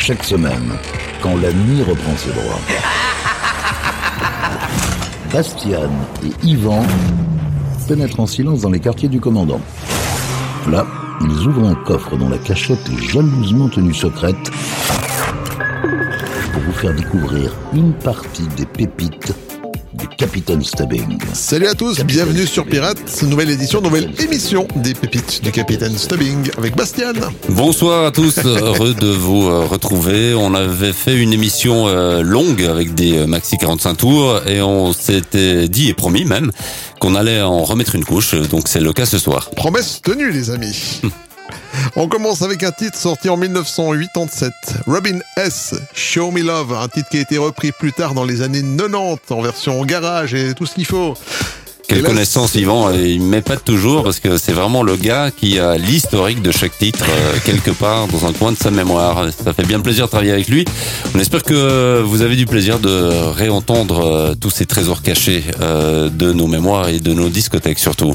chaque semaine, quand la nuit reprend ses droits. Bastian et Yvan pénètrent en silence dans les quartiers du commandant. Là, ils ouvrent un coffre dont la cachette est jalousement tenue secrète pour vous faire découvrir une partie des pépites Capitaine Stubbing. Salut à tous, bienvenue sur Pirates, nouvelle édition, nouvelle émission des pépites du Capitaine Stubbing avec Bastian. Bonsoir à tous, heureux de vous euh, retrouver. On avait fait une émission euh, longue avec des euh, maxi 45 tours et on s'était dit et promis même qu'on allait en remettre une couche, donc c'est le cas ce soir. Promesse tenue les amis. On commence avec un titre sorti en 1987, Robin S. Show Me Love, un titre qui a été repris plus tard dans les années 90 en version garage et tout ce qu'il faut. Quelle là, connaissance Yvan, il met pas toujours parce que c'est vraiment le gars qui a l'historique de chaque titre euh, quelque part dans un coin de sa mémoire. Ça fait bien plaisir de travailler avec lui. On espère que vous avez du plaisir de réentendre euh, tous ces trésors cachés euh, de nos mémoires et de nos discothèques surtout.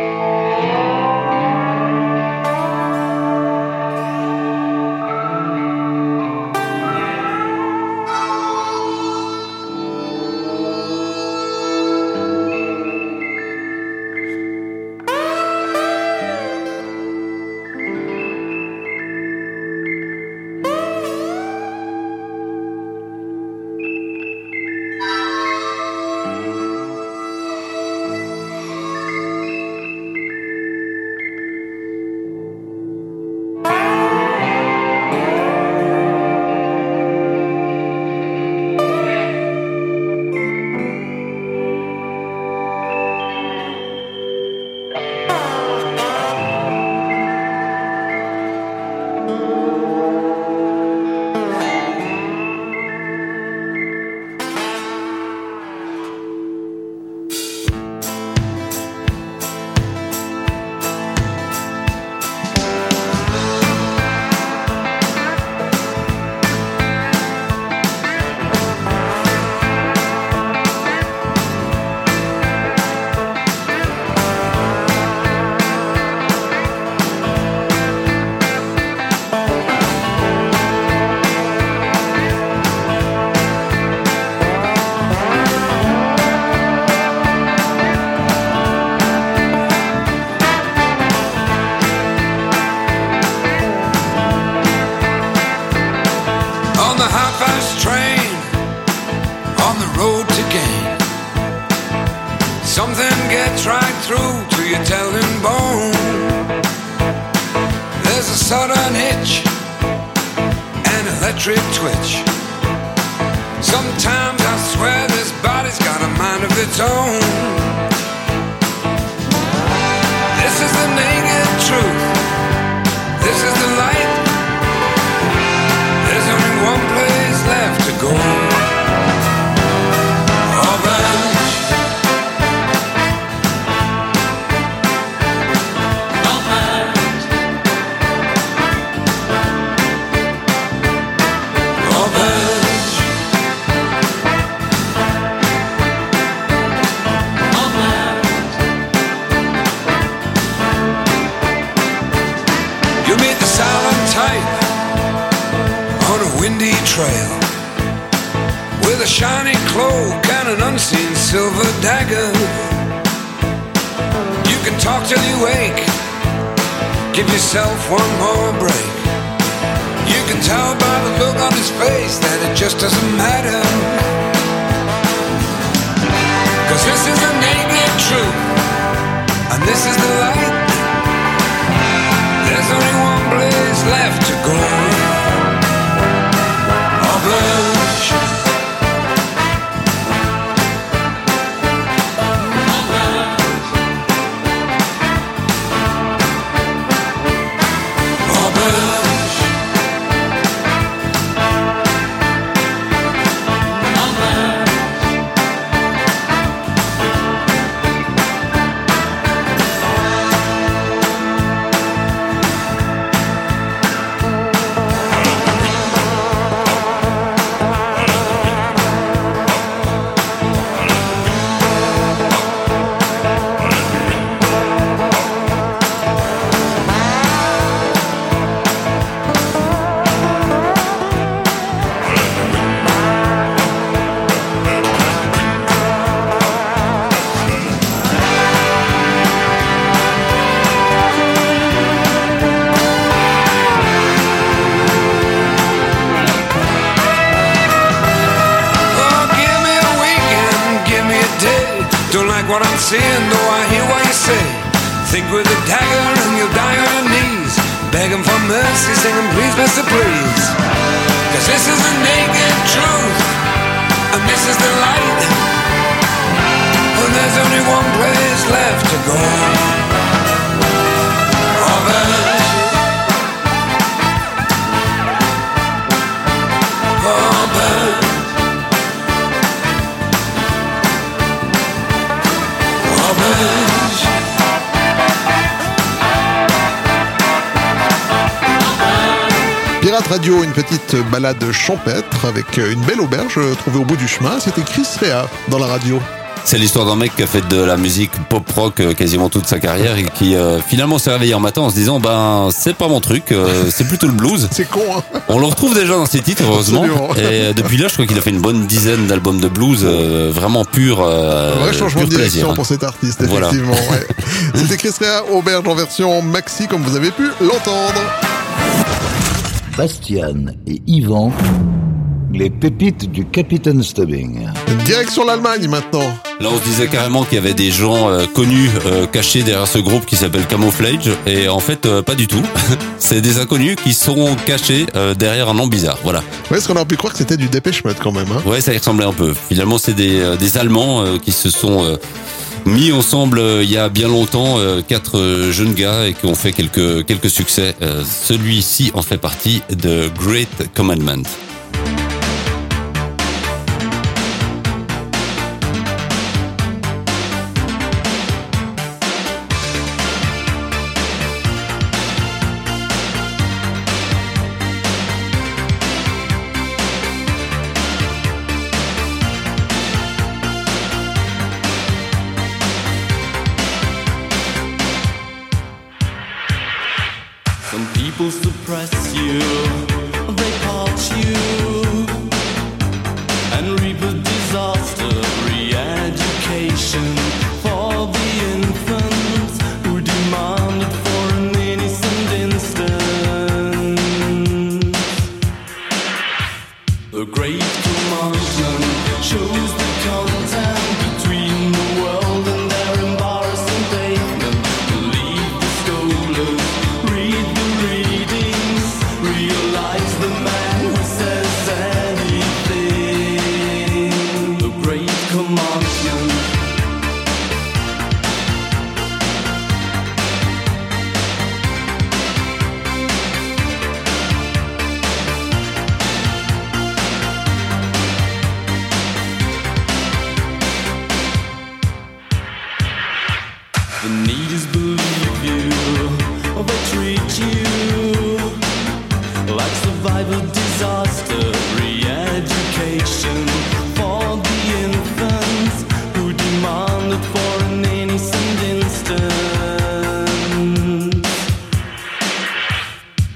Radio, une petite balade champêtre avec une belle auberge trouvée au bout du chemin. C'était Chris Rea dans la radio. C'est l'histoire d'un mec qui a fait de la musique pop rock euh, quasiment toute sa carrière et qui euh, finalement s'est réveillé un matin en se disant ben c'est pas mon truc, euh, c'est plutôt le blues. C'est con, hein On le retrouve déjà dans ses titres heureusement. Absolument. Et depuis là, je crois qu'il a fait une bonne dizaine d'albums de blues euh, vraiment pur, Un vrai changement pur de direction plaisir. pour cet artiste, Voilà. effectivement. ouais. C'était Chris Rea, auberge en version maxi, comme vous avez pu l'entendre. Bastian et Yvan, les pépites du Capitaine Stubbing. Direction l'Allemagne maintenant. Là, on se disait carrément qu'il y avait des gens euh, connus euh, cachés derrière ce groupe qui s'appelle Camouflage, et en fait, euh, pas du tout. C'est des inconnus qui sont cachés euh, derrière un nom bizarre. Voilà. Ouais, est-ce qu'on aurait pu croire que c'était du Dépêche Mode quand même hein Ouais, ça y ressemblait un peu. Finalement, c'est des, euh, des Allemands euh, qui se sont euh, mis ensemble euh, il y a bien longtemps, euh, quatre euh, jeunes gars, et qui ont fait quelques, quelques succès. Euh, Celui-ci en fait partie de Great Commandment.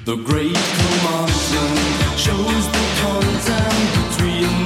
The great commandment shows the content between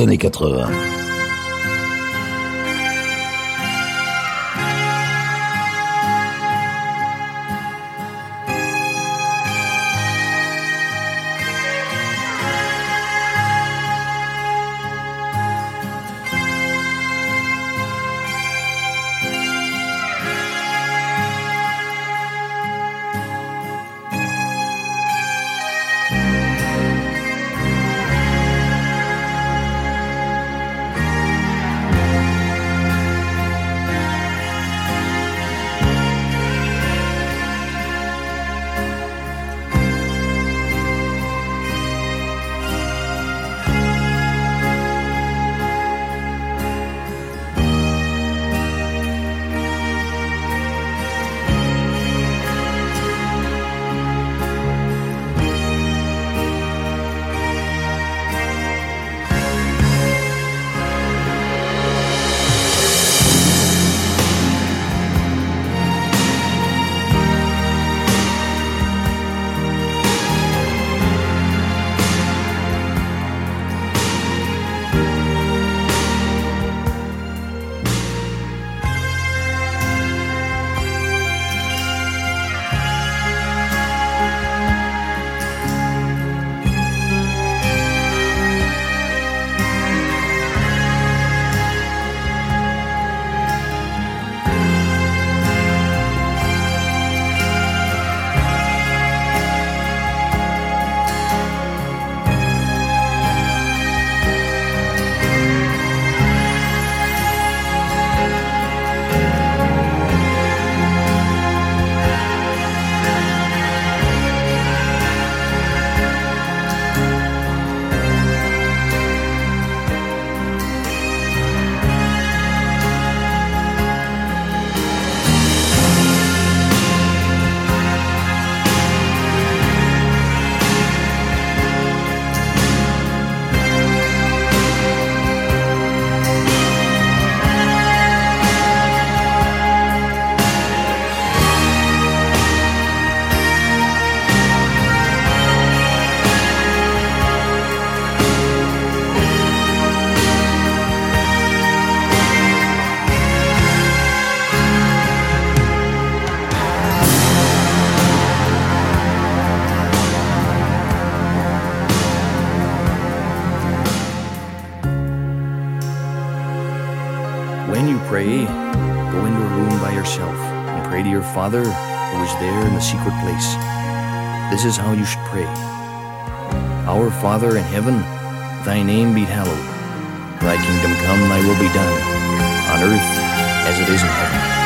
années 80. Place. This is how you should pray Our Father in heaven, thy name be hallowed. Thy kingdom come, thy will be done, on earth as it is in heaven.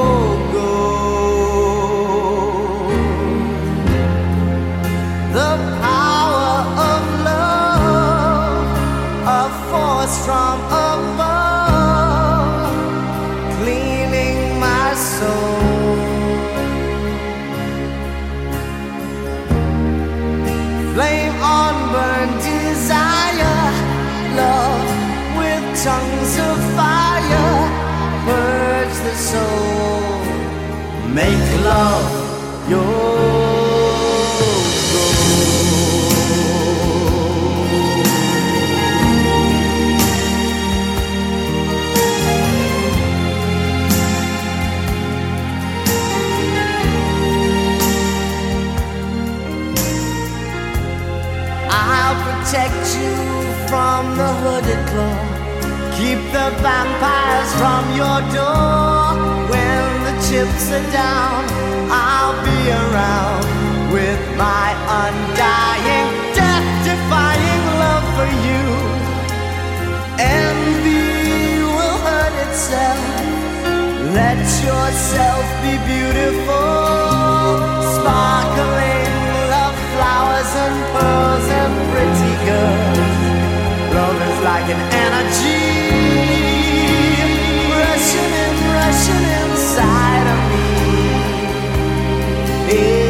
hooded claw. Keep the vampires from your door. When the chips are down, I'll be around with my undying, death defying love for you. Envy will hurt itself. Let yourself be beautiful, sparkling love flowers and pearls and pretty girls. Love is like an energy rushing in, rushing inside of me. Yeah.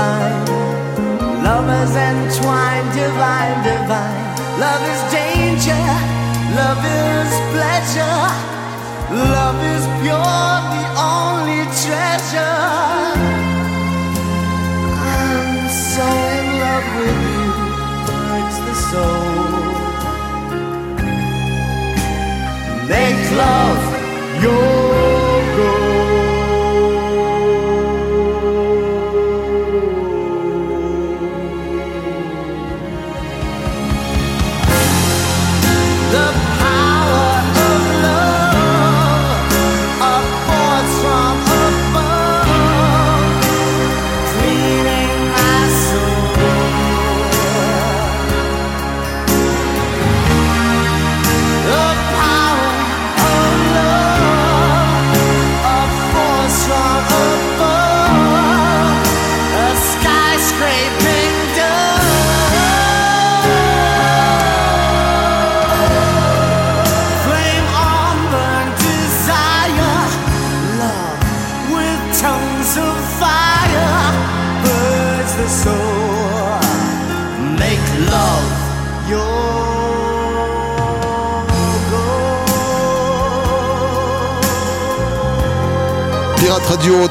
Sublime. Lovers entwined, divine, divine. Love is danger, love is pleasure. Love is pure, the only treasure. I'm so in love with you, hurts the soul. Make love your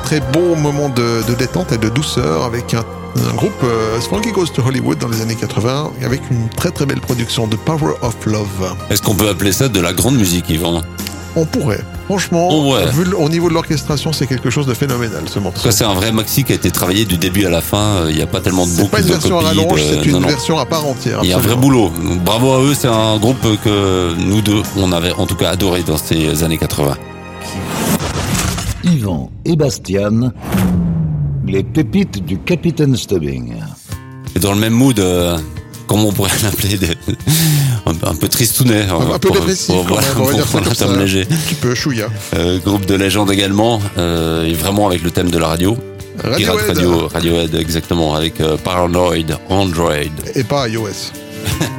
très bon moment de, de détente et de douceur avec un, un groupe euh, Frankie Goes to Hollywood dans les années 80 avec une très très belle production de Power of Love. Est-ce qu'on peut appeler ça de la grande musique, Yvan? On pourrait. Franchement, Oh ouais. vu au niveau de l'orchestration, c'est quelque chose de phénoménal ce morceau. C'est un vrai maxi qui a été travaillé du début à la fin. Il n'y a pas tellement de C'est boucles pas une de version à copies. de- c'est une non, non. version à part entière. Il y a un vrai boulot. Bravo à eux, c'est un groupe que nous deux, on avait en tout cas adoré dans ces années 80. Yvan et Bastian, les pépites du Capitaine Stubbing. Et dans le même mood, euh, comment on pourrait l'appeler des- un, un peu tristounet. hein, Un peu pour- dépressif, pour- on va pour ça comme léger. Un petit peu chouïa. Euh, groupe de légende également, euh, et vraiment avec le thème de la radio. Pirate Radiohead Radio, Radiohead, exactement, avec euh, Paranoid, Android. et pas iOS.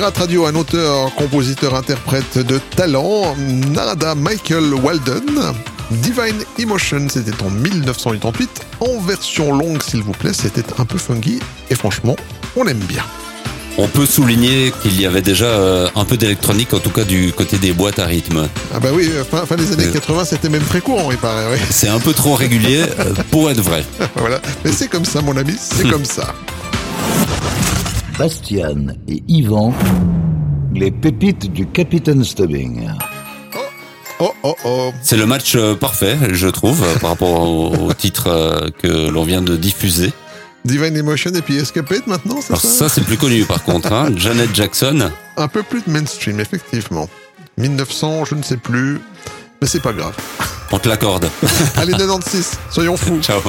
Pirate Radio, un auteur, compositeur, interprète de talent, Narada Michael Walden. Divine Emotion, c'était en 1988. En version longue, s'il vous plaît, c'était un peu funky. Et franchement, on aime bien. On peut souligner qu'il y avait déjà euh, un peu d'électronique, en tout cas du côté des boîtes à rythme. Ah bah oui, euh, fin, fin des années Euh. 80, c'était même très courant, il paraît. oui. C'est un peu trop régulier euh, pour être vrai. voilà. Mais c'est comme ça, mon ami, c'est comme ça. Bastian et Yvan, les pépites du Capitaine Stubbing. Oh, oh, oh. C'est le match euh, parfait, je trouve, euh, par rapport au, au titre euh, que l'on vient de diffuser. Divine Emotion et puis Escapade maintenant, c'est Alors ça ça, c'est plus connu par contre. Hein. Janet Jackson. Un peu plus de mainstream, effectivement. 1900, je ne sais plus. Mais c'est pas grave. On te l'accorde. Allez, 96, soyons fous. Ciao.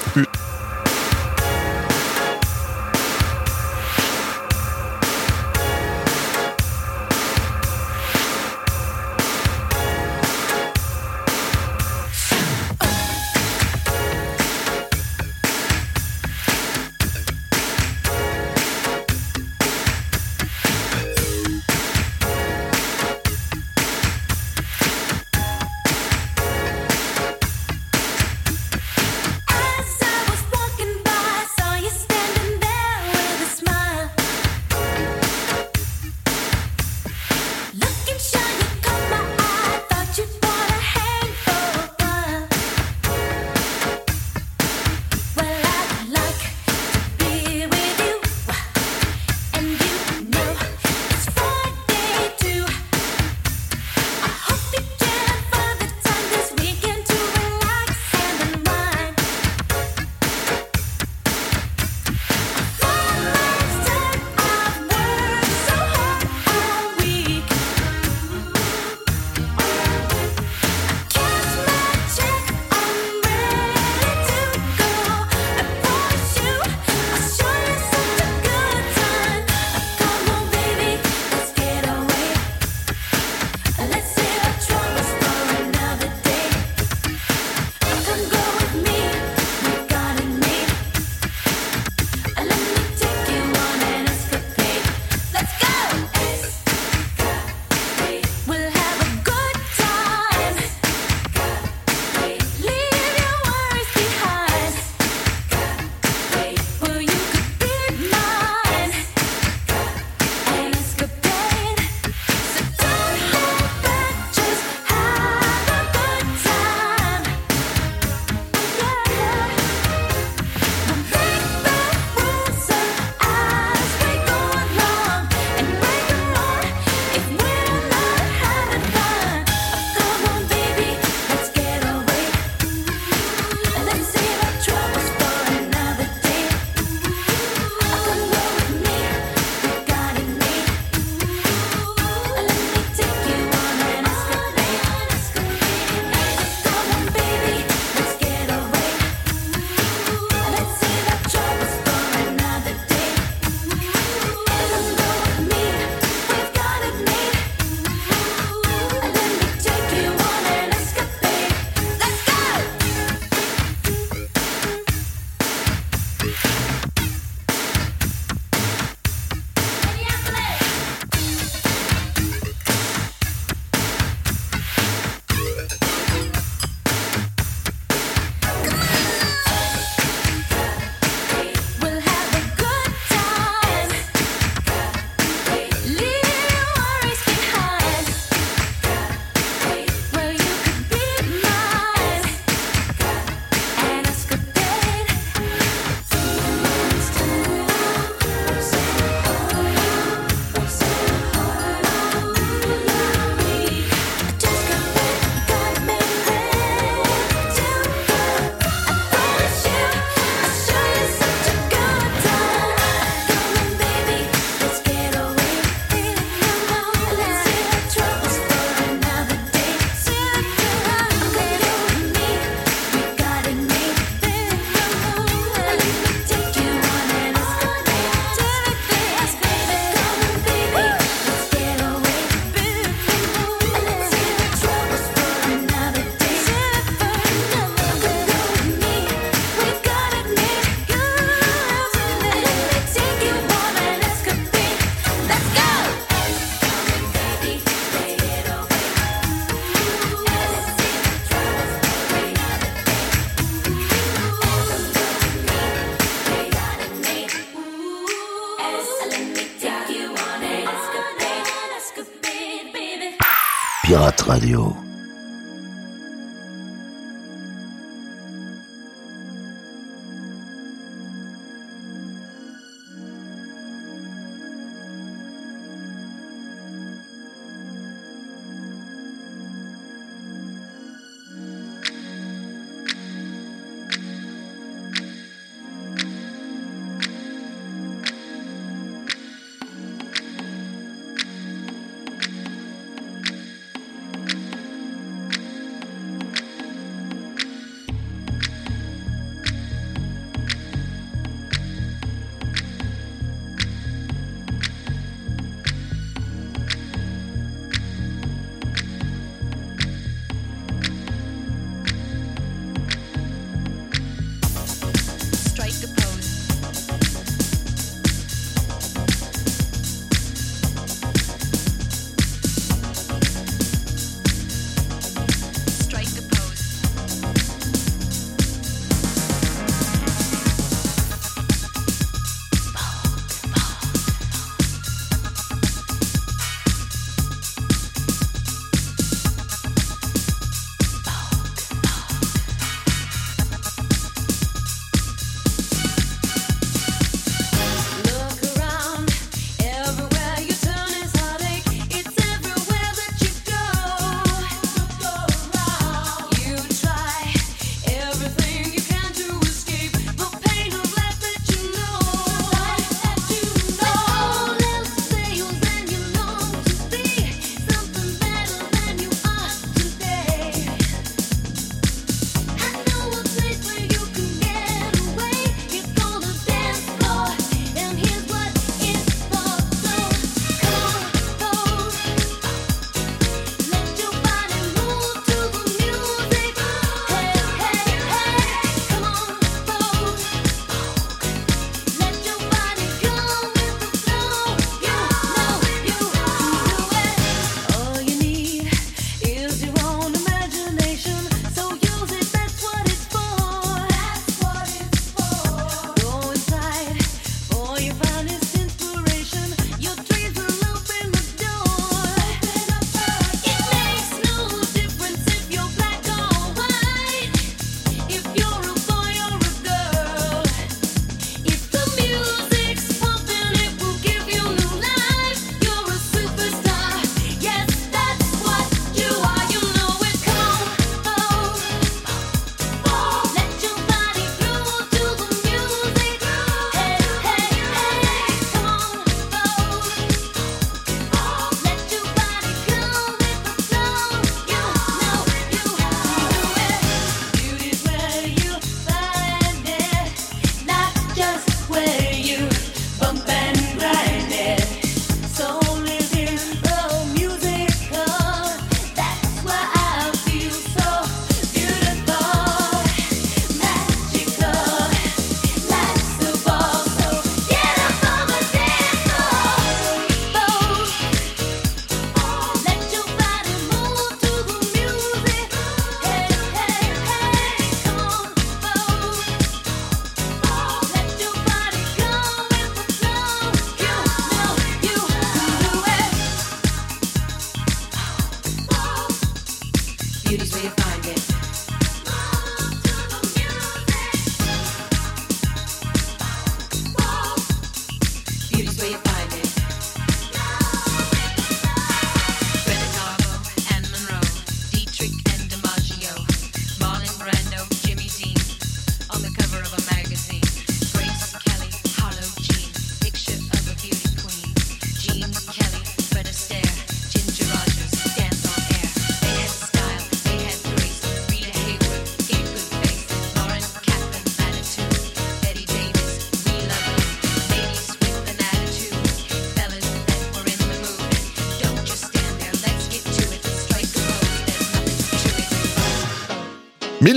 Pirate Radio.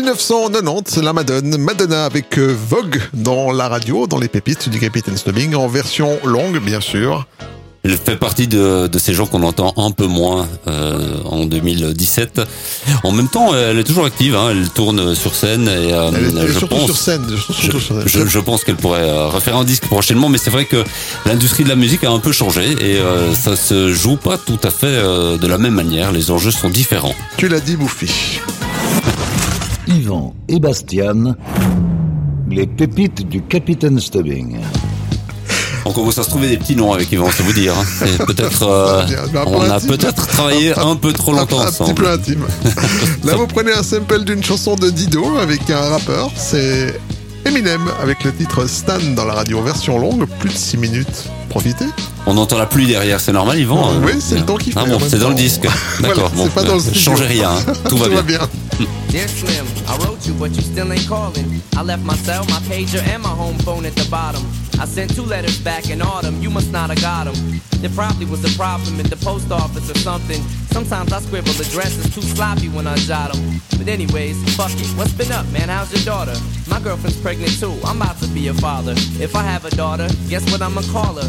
1990, la Madone, Madonna avec euh, Vogue dans la radio, dans les pépites du Capitaine Snubbing, en version longue, bien sûr. Elle fait partie de, de ces gens qu'on entend un peu moins euh, en 2017. En même temps, elle est toujours active. Hein, elle tourne sur scène et euh, Elle est je surtout pense. sur scène. surtout sur scène. Je, je pense qu'elle pourrait refaire un disque prochainement, mais c'est vrai que l'industrie de la musique a un peu changé et euh, ça se joue pas tout à fait de la même manière. Les enjeux sont différents. Tu l'as dit, Bouffi. Yvan et Bastian, les pépites du Capitaine Stubbing. On commence à se trouver des petits noms avec Yvan, c'est vous dire. hein. Peut-être, euh, on a peut-être travaillé un peu trop longtemps un, un petit ensemble. peu intime. Là, vous prenez un sample d'une chanson de Dido avec un rappeur. C'est Eminem avec le titre Stan dans la radio version longue, plus de 6 minutes. Profitez. On entend la pluie derrière, c'est normal, Yvan euh, Oui, c'est le temps qui fait. Ah bon, c'est dans le disque. Voilà, D'accord, bon, c'est pas dans le euh, changez rien, hein. tout va bien. Dear Slim, I wrote you, but you still ain't calling. I left my cell, my pager, and my home phone at the bottom. I sent two letters back in autumn, you must not have got them. There probably was a problem at the post office or something. Sometimes I scribble addresses too sloppy when I jot them. But anyways, fuck it. What's been up, man? How's your daughter? My girlfriend's pregnant too. I'm about to be a father. If I have a daughter, guess what I'ma call her?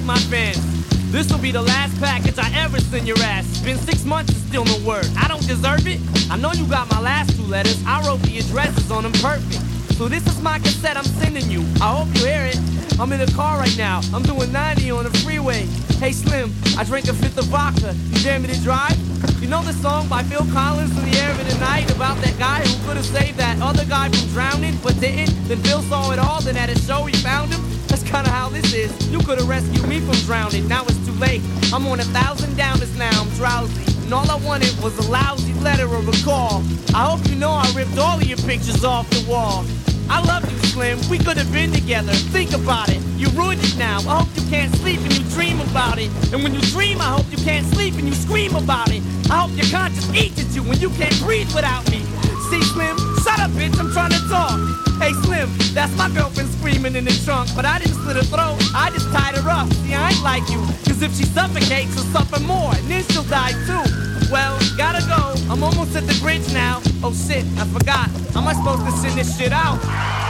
Write my fans. This will be the last package I ever send your ass. It's been six months and still no word. I don't deserve it. I know you got my last two letters. I wrote the addresses on them perfect. So this is my cassette I'm sending you. I hope you hear it. I'm in a car right now. I'm doing 90 on the freeway. Hey Slim, I drank a fifth of vodka. You dare me to drive? You know the song by Phil Collins in the air of the night about that guy who could have saved that other guy from drowning but didn't? Then Phil saw it all, then at a show he found him. That's kinda how this is. You could have rescued me from drowning. Now it's too late. I'm on a thousand downers now. I'm drowsy. And all I wanted was a lousy letter or a call. I hope you know I ripped all of your pictures off the wall. I love you, Slim. We could have been together. Think about it. You ruined it now. I hope you can't sleep and you dream about it. And when you dream, I hope you can't sleep and you scream about it. I hope your conscience eats at you when you can't breathe without me. See, Slim, shut up, bitch. I'm trying to talk. Hey, Slim, that's my girlfriend screaming in the trunk. But I didn't slit her throat. I just tied her up. See, I ain't like you. Cause if she suffocates, she'll suffer more. And then she'll die too. Well, gotta go. I'm almost at the bridge now. Oh shit, I forgot. How am I supposed to send this shit out?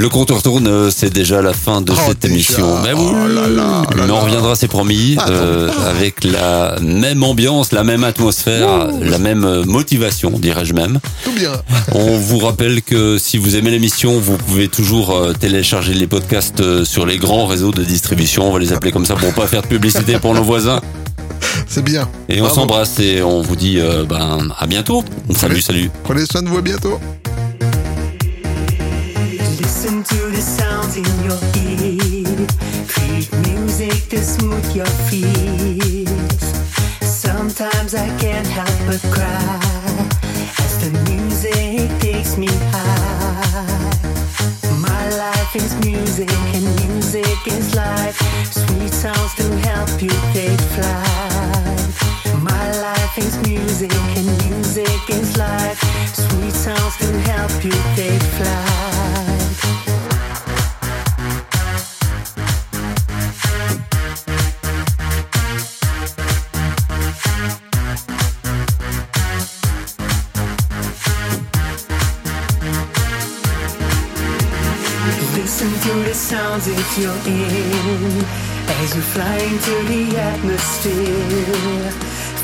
Le compteur tourne, euh, c'est déjà la fin de Oh, cette déjà. émission. Mais oui, Oh là là là mais on reviendra, c'est promis, Ah, euh, avec la même ambiance, la même atmosphère, la même euh, motivation, dirais-je même. Tout bien. On vous rappelle que si vous aimez l'émission, vous pouvez toujours télécharger les podcasts sur les grands réseaux de distribution. On va les appeler comme ça pour pas faire de publicité pour nos voisins. C'est bien. Et on s'embrasse et on vous dit euh, ben à bientôt. Salut, salut. Prenez soin de vous, à bientôt. Listen to the sounds in your ear. Create music to smooth your fears. Sometimes I can't help but cry as the music takes me high. My life is music and music is life. Sweet sounds to help you take flight. My life is music and music is life. Sweet sounds to help you take flight. Listen to the sounds if you're in as you fly into the atmosphere.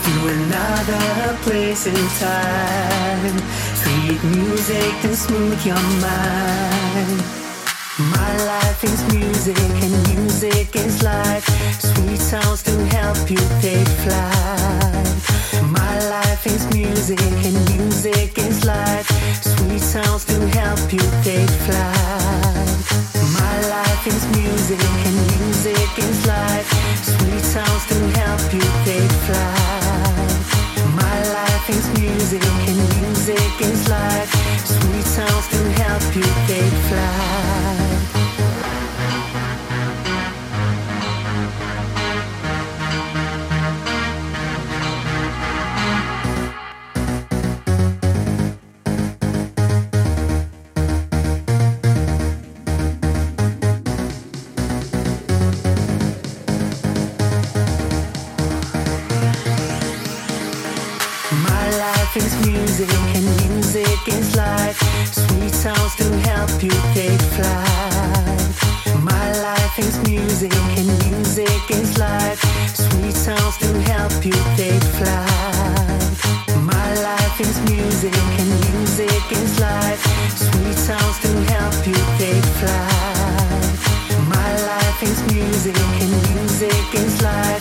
Through another place in time. Sweet music to smooth your mind. My life is music and music is life. Sweet sounds to help you take flight. My life is music and music is life. Sweet sounds to help you take flight. My life is music and music is life. Sweet sounds to help you take flight. My life is music and music is life. Sweet sounds help you take flight. Is life. Sweet sounds to help you take flight. My life is music and music is life. Sweet sounds to help you take flight. My life is music and music is life. Sweet sounds to help you take flight. My life is music and music is life.